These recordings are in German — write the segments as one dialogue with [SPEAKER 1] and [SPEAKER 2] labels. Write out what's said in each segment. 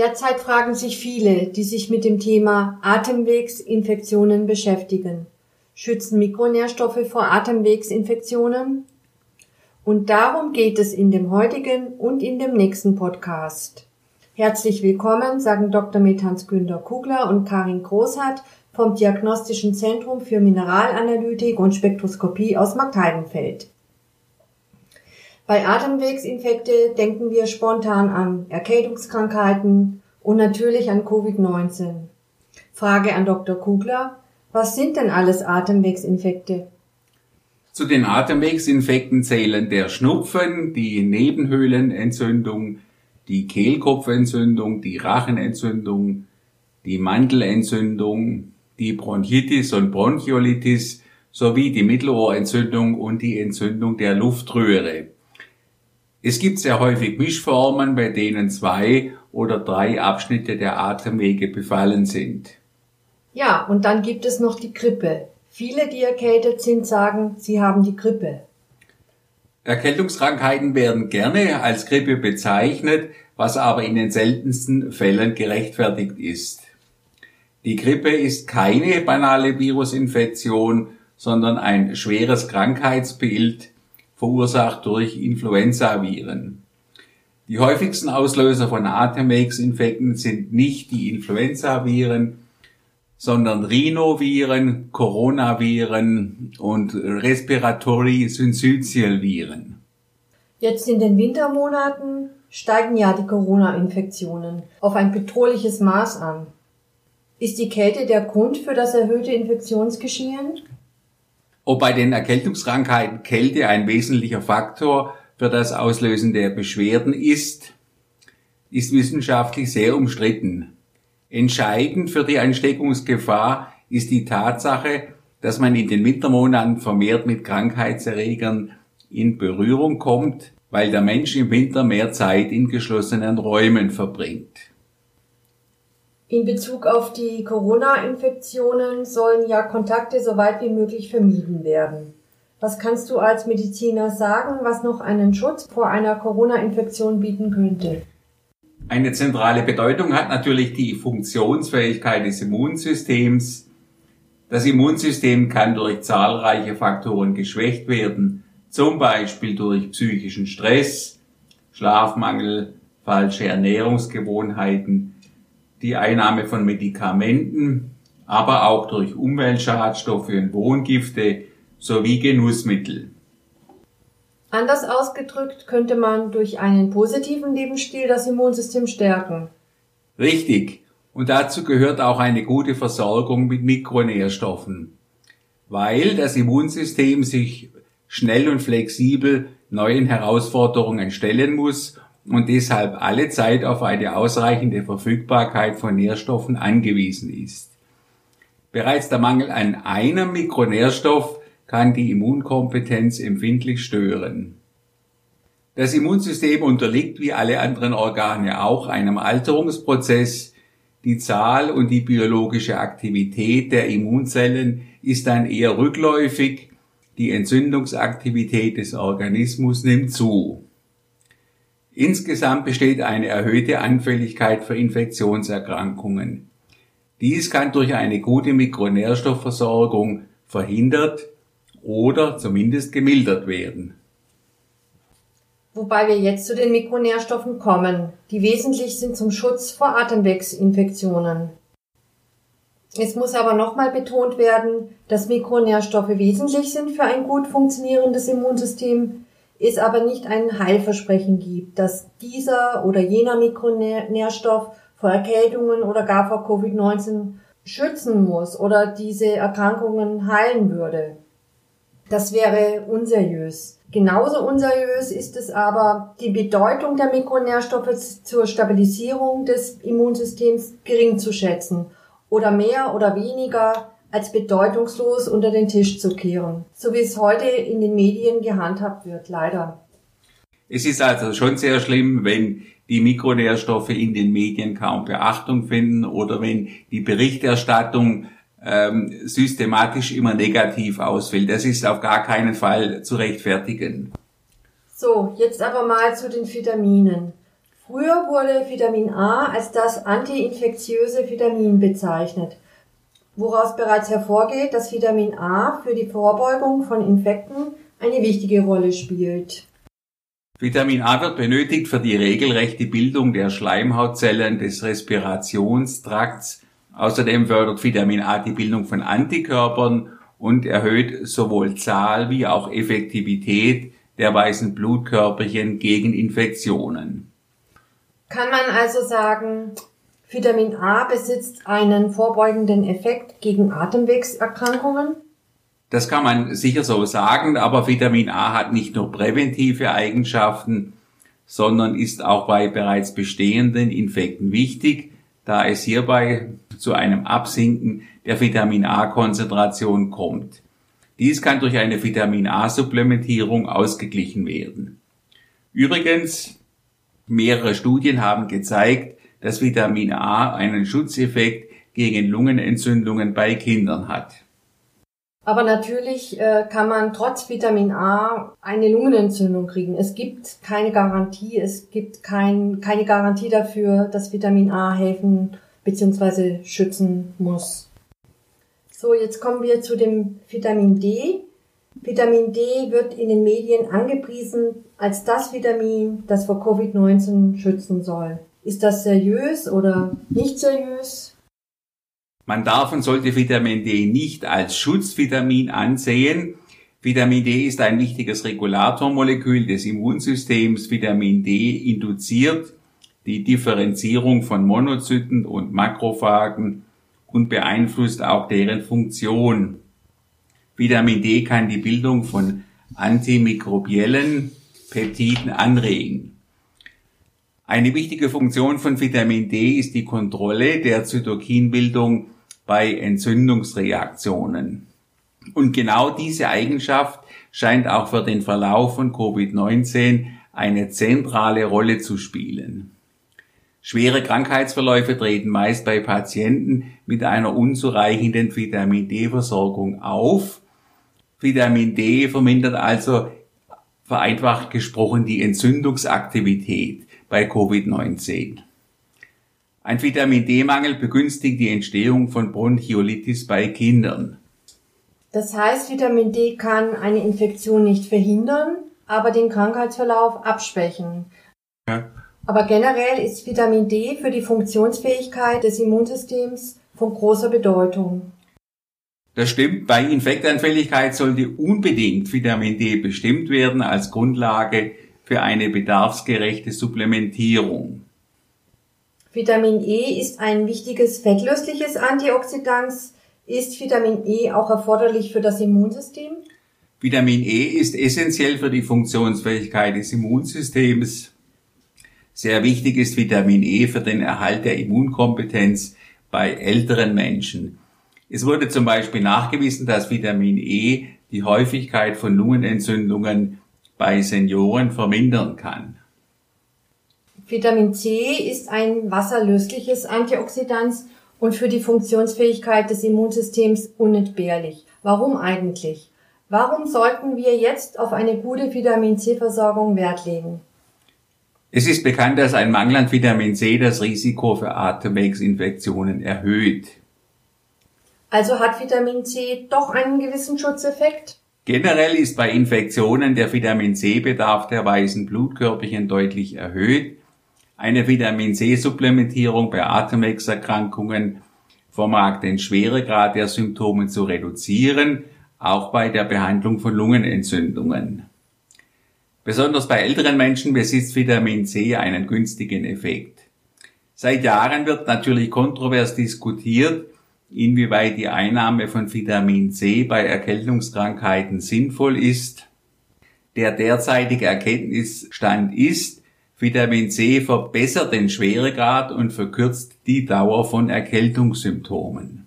[SPEAKER 1] Derzeit fragen sich viele, die sich mit dem Thema Atemwegsinfektionen beschäftigen. Schützen Mikronährstoffe vor Atemwegsinfektionen? Und darum geht es in dem heutigen und in dem nächsten Podcast. Herzlich willkommen, sagen Dr. Methans Günter Kugler und Karin Großhardt vom Diagnostischen Zentrum für Mineralanalytik und Spektroskopie aus Marktheidenfeld. Bei Atemwegsinfekte denken wir spontan an Erkältungskrankheiten und natürlich an Covid-19. Frage an Dr. Kugler. Was sind denn alles Atemwegsinfekte?
[SPEAKER 2] Zu den Atemwegsinfekten zählen der Schnupfen, die Nebenhöhlenentzündung, die Kehlkopfentzündung, die Rachenentzündung, die Mandelentzündung, die Bronchitis und Bronchiolitis sowie die Mittelohrentzündung und die Entzündung der Luftröhre. Es gibt sehr häufig Mischformen, bei denen zwei oder drei Abschnitte der Atemwege befallen sind.
[SPEAKER 1] Ja, und dann gibt es noch die Grippe. Viele, die erkältet sind, sagen, sie haben die Grippe.
[SPEAKER 2] Erkältungskrankheiten werden gerne als Grippe bezeichnet, was aber in den seltensten Fällen gerechtfertigt ist. Die Grippe ist keine banale Virusinfektion, sondern ein schweres Krankheitsbild, verursacht durch Influenzaviren. Die häufigsten Auslöser von Atemwegsinfekten sind nicht die Influenzaviren, sondern Rhinoviren, Coronaviren und Respiratory Syncytial Viren.
[SPEAKER 1] Jetzt in den Wintermonaten steigen ja die Corona-Infektionen auf ein bedrohliches Maß an. Ist die Kälte der Grund für das erhöhte Infektionsgeschehen?
[SPEAKER 2] Ob bei den Erkältungskrankheiten Kälte ein wesentlicher Faktor für das Auslösen der Beschwerden ist, ist wissenschaftlich sehr umstritten. Entscheidend für die Ansteckungsgefahr ist die Tatsache, dass man in den Wintermonaten vermehrt mit Krankheitserregern in Berührung kommt, weil der Mensch im Winter mehr Zeit in geschlossenen Räumen verbringt.
[SPEAKER 1] In Bezug auf die Corona-Infektionen sollen ja Kontakte so weit wie möglich vermieden werden. Was kannst du als Mediziner sagen, was noch einen Schutz vor einer Corona-Infektion bieten könnte?
[SPEAKER 2] Eine zentrale Bedeutung hat natürlich die Funktionsfähigkeit des Immunsystems. Das Immunsystem kann durch zahlreiche Faktoren geschwächt werden, zum Beispiel durch psychischen Stress, Schlafmangel, falsche Ernährungsgewohnheiten, die Einnahme von Medikamenten, aber auch durch Umweltschadstoffe und Wohngifte sowie Genussmittel.
[SPEAKER 1] Anders ausgedrückt könnte man durch einen positiven Lebensstil das Immunsystem stärken.
[SPEAKER 2] Richtig. Und dazu gehört auch eine gute Versorgung mit Mikronährstoffen. Weil das Immunsystem sich schnell und flexibel neuen Herausforderungen stellen muss und deshalb alle Zeit auf eine ausreichende Verfügbarkeit von Nährstoffen angewiesen ist. Bereits der Mangel an einem Mikronährstoff kann die Immunkompetenz empfindlich stören. Das Immunsystem unterliegt wie alle anderen Organe auch einem Alterungsprozess. Die Zahl und die biologische Aktivität der Immunzellen ist dann eher rückläufig, die Entzündungsaktivität des Organismus nimmt zu. Insgesamt besteht eine erhöhte Anfälligkeit für Infektionserkrankungen. Dies kann durch eine gute Mikronährstoffversorgung verhindert oder zumindest gemildert werden.
[SPEAKER 1] Wobei wir jetzt zu den Mikronährstoffen kommen, die wesentlich sind zum Schutz vor Atemwegsinfektionen. Es muss aber nochmal betont werden, dass Mikronährstoffe wesentlich sind für ein gut funktionierendes Immunsystem, es aber nicht ein Heilversprechen gibt, dass dieser oder jener Mikronährstoff vor Erkältungen oder gar vor Covid-19 schützen muss oder diese Erkrankungen heilen würde. Das wäre unseriös. Genauso unseriös ist es aber, die Bedeutung der Mikronährstoffe zur Stabilisierung des Immunsystems gering zu schätzen oder mehr oder weniger als bedeutungslos unter den Tisch zu kehren, so wie es heute in den Medien gehandhabt wird, leider.
[SPEAKER 2] Es ist also schon sehr schlimm, wenn die Mikronährstoffe in den Medien kaum Beachtung finden oder wenn die Berichterstattung ähm, systematisch immer negativ ausfällt. Das ist auf gar keinen Fall zu rechtfertigen.
[SPEAKER 1] So, jetzt aber mal zu den Vitaminen. Früher wurde Vitamin A als das antiinfektiöse Vitamin bezeichnet, woraus bereits hervorgeht, dass Vitamin A für die Vorbeugung von Infekten eine wichtige Rolle spielt.
[SPEAKER 2] Vitamin A wird benötigt für die regelrechte Bildung der Schleimhautzellen des Respirationstrakts. Außerdem fördert Vitamin A die Bildung von Antikörpern und erhöht sowohl Zahl wie auch Effektivität der weißen Blutkörperchen gegen Infektionen.
[SPEAKER 1] Kann man also sagen, Vitamin A besitzt einen vorbeugenden Effekt gegen Atemwegserkrankungen?
[SPEAKER 2] Das kann man sicher so sagen, aber Vitamin A hat nicht nur präventive Eigenschaften, sondern ist auch bei bereits bestehenden Infekten wichtig, da es hierbei zu einem Absinken der Vitamin A-Konzentration kommt. Dies kann durch eine Vitamin A-Supplementierung ausgeglichen werden. Übrigens, mehrere Studien haben gezeigt, dass Vitamin A einen Schutzeffekt gegen Lungenentzündungen bei Kindern hat.
[SPEAKER 1] Aber natürlich äh, kann man trotz Vitamin A eine Lungenentzündung kriegen. Es gibt keine Garantie, es gibt kein, keine Garantie dafür, dass Vitamin A helfen bzw. schützen muss. So, jetzt kommen wir zu dem Vitamin D. Vitamin D wird in den Medien angepriesen als das Vitamin, das vor Covid-19 schützen soll. Ist das seriös oder nicht seriös?
[SPEAKER 2] Man darf und sollte Vitamin D nicht als Schutzvitamin ansehen. Vitamin D ist ein wichtiges Regulatormolekül des Immunsystems. Vitamin D induziert die Differenzierung von Monozyten und Makrophagen und beeinflusst auch deren Funktion. Vitamin D kann die Bildung von antimikrobiellen Peptiden anregen. Eine wichtige Funktion von Vitamin D ist die Kontrolle der Zytokinbildung bei Entzündungsreaktionen. Und genau diese Eigenschaft scheint auch für den Verlauf von Covid-19 eine zentrale Rolle zu spielen. Schwere Krankheitsverläufe treten meist bei Patienten mit einer unzureichenden Vitamin D-Versorgung auf. Vitamin D vermindert also vereinfacht gesprochen die Entzündungsaktivität bei Covid-19. Ein Vitamin D-Mangel begünstigt die Entstehung von Bronchiolitis bei Kindern.
[SPEAKER 1] Das heißt, Vitamin D kann eine Infektion nicht verhindern, aber den Krankheitsverlauf abschwächen. Ja. Aber generell ist Vitamin D für die Funktionsfähigkeit des Immunsystems von großer Bedeutung.
[SPEAKER 2] Das stimmt. Bei Infektanfälligkeit sollte unbedingt Vitamin D bestimmt werden als Grundlage für eine bedarfsgerechte Supplementierung.
[SPEAKER 1] Vitamin E ist ein wichtiges fettlösliches Antioxidant. Ist Vitamin E auch erforderlich für das Immunsystem?
[SPEAKER 2] Vitamin E ist essentiell für die Funktionsfähigkeit des Immunsystems. Sehr wichtig ist Vitamin E für den Erhalt der Immunkompetenz bei älteren Menschen. Es wurde zum Beispiel nachgewiesen, dass Vitamin E die Häufigkeit von Lungenentzündungen bei Senioren vermindern kann.
[SPEAKER 1] Vitamin C ist ein wasserlösliches Antioxidant und für die Funktionsfähigkeit des Immunsystems unentbehrlich. Warum eigentlich? Warum sollten wir jetzt auf eine gute Vitamin C-Versorgung Wert legen?
[SPEAKER 2] Es ist bekannt, dass ein Mangel an Vitamin C das Risiko für Atemwegsinfektionen erhöht.
[SPEAKER 1] Also hat Vitamin C doch einen gewissen Schutzeffekt?
[SPEAKER 2] Generell ist bei Infektionen der Vitamin C-Bedarf der weißen Blutkörperchen deutlich erhöht. Eine Vitamin C-Supplementierung bei Atemwegserkrankungen vermag den Schweregrad der Symptome zu reduzieren, auch bei der Behandlung von Lungenentzündungen. Besonders bei älteren Menschen besitzt Vitamin C einen günstigen Effekt. Seit Jahren wird natürlich kontrovers diskutiert, inwieweit die Einnahme von Vitamin C bei Erkältungskrankheiten sinnvoll ist. Der derzeitige Erkenntnisstand ist, Vitamin C verbessert den Schweregrad und verkürzt die Dauer von Erkältungssymptomen.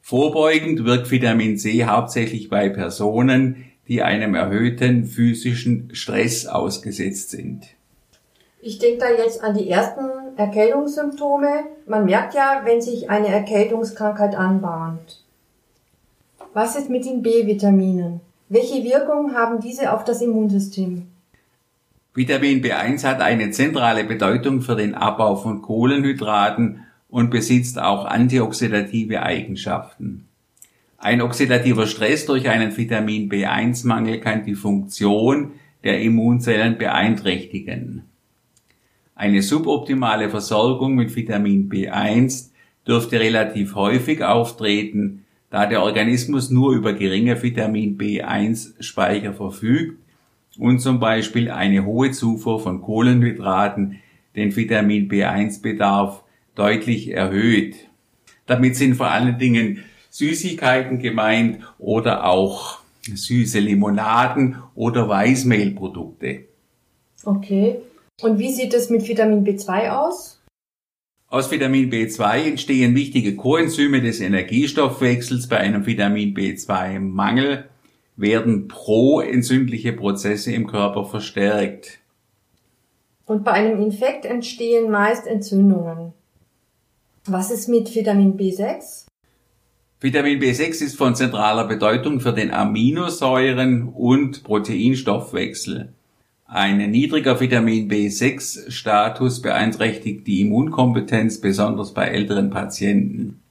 [SPEAKER 2] Vorbeugend wirkt Vitamin C hauptsächlich bei Personen, die einem erhöhten physischen Stress ausgesetzt sind.
[SPEAKER 1] Ich denke da jetzt an die ersten Erkältungssymptome. Man merkt ja, wenn sich eine Erkältungskrankheit anbahnt. Was ist mit den B-Vitaminen? Welche Wirkung haben diese auf das Immunsystem?
[SPEAKER 2] Vitamin B1 hat eine zentrale Bedeutung für den Abbau von Kohlenhydraten und besitzt auch antioxidative Eigenschaften. Ein oxidativer Stress durch einen Vitamin B1-Mangel kann die Funktion der Immunzellen beeinträchtigen. Eine suboptimale Versorgung mit Vitamin B1 dürfte relativ häufig auftreten, da der Organismus nur über geringe Vitamin B1-Speicher verfügt und zum Beispiel eine hohe Zufuhr von Kohlenhydraten den Vitamin B1-Bedarf deutlich erhöht. Damit sind vor allen Dingen Süßigkeiten gemeint oder auch süße Limonaden oder Weißmehlprodukte.
[SPEAKER 1] Okay. Und wie sieht es mit Vitamin B2 aus?
[SPEAKER 2] Aus Vitamin B2 entstehen wichtige Coenzyme des Energiestoffwechsels bei einem Vitamin B2-Mangel werden proentzündliche Prozesse im Körper verstärkt.
[SPEAKER 1] Und bei einem Infekt entstehen meist Entzündungen. Was ist mit Vitamin B6?
[SPEAKER 2] Vitamin B6 ist von zentraler Bedeutung für den Aminosäuren- und Proteinstoffwechsel. Ein niedriger Vitamin B6-Status beeinträchtigt die Immunkompetenz besonders bei älteren Patienten.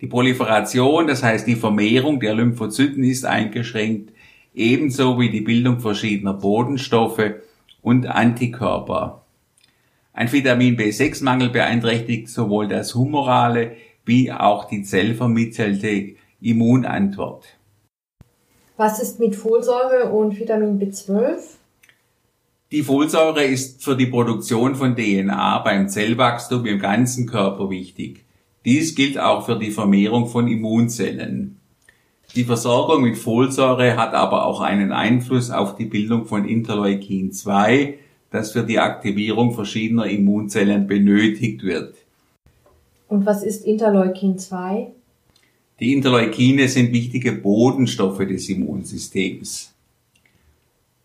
[SPEAKER 2] Die Proliferation, das heißt die Vermehrung der Lymphozyten ist eingeschränkt, ebenso wie die Bildung verschiedener Bodenstoffe und Antikörper. Ein Vitamin B6-Mangel beeinträchtigt sowohl das humorale wie auch die zellvermittelte Immunantwort.
[SPEAKER 1] Was ist mit Folsäure und Vitamin B12?
[SPEAKER 2] Die Folsäure ist für die Produktion von DNA beim Zellwachstum im ganzen Körper wichtig. Dies gilt auch für die Vermehrung von Immunzellen. Die Versorgung mit Folsäure hat aber auch einen Einfluss auf die Bildung von Interleukin 2, das für die Aktivierung verschiedener Immunzellen benötigt wird.
[SPEAKER 1] Und was ist Interleukin 2?
[SPEAKER 2] Die Interleukine sind wichtige Bodenstoffe des Immunsystems.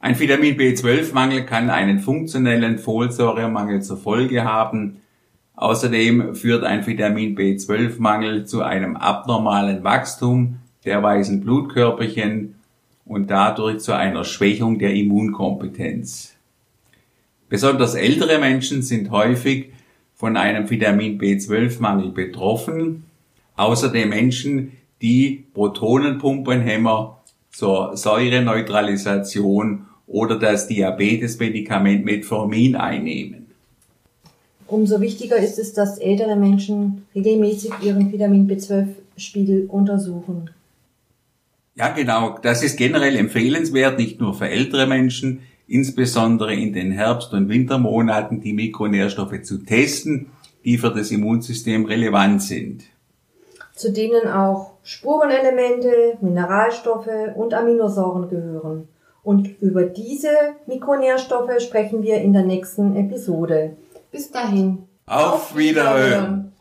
[SPEAKER 2] Ein Vitamin B12-Mangel kann einen funktionellen Folsäuremangel zur Folge haben, Außerdem führt ein Vitamin B12-Mangel zu einem abnormalen Wachstum der weißen Blutkörperchen und dadurch zu einer Schwächung der Immunkompetenz. Besonders ältere Menschen sind häufig von einem Vitamin B12-Mangel betroffen. Außerdem Menschen, die Protonenpumpenhämmer zur Säureneutralisation oder das Diabetesmedikament Metformin einnehmen.
[SPEAKER 1] Umso wichtiger ist es, dass ältere Menschen regelmäßig ihren Vitamin B12-Spiegel untersuchen.
[SPEAKER 2] Ja, genau. Das ist generell empfehlenswert, nicht nur für ältere Menschen, insbesondere in den Herbst- und Wintermonaten die Mikronährstoffe zu testen, die für das Immunsystem relevant sind.
[SPEAKER 1] Zu denen auch Spurenelemente, Mineralstoffe und Aminosäuren gehören. Und über diese Mikronährstoffe sprechen wir in der nächsten Episode. Bis dahin.
[SPEAKER 2] Auf Wiederhören.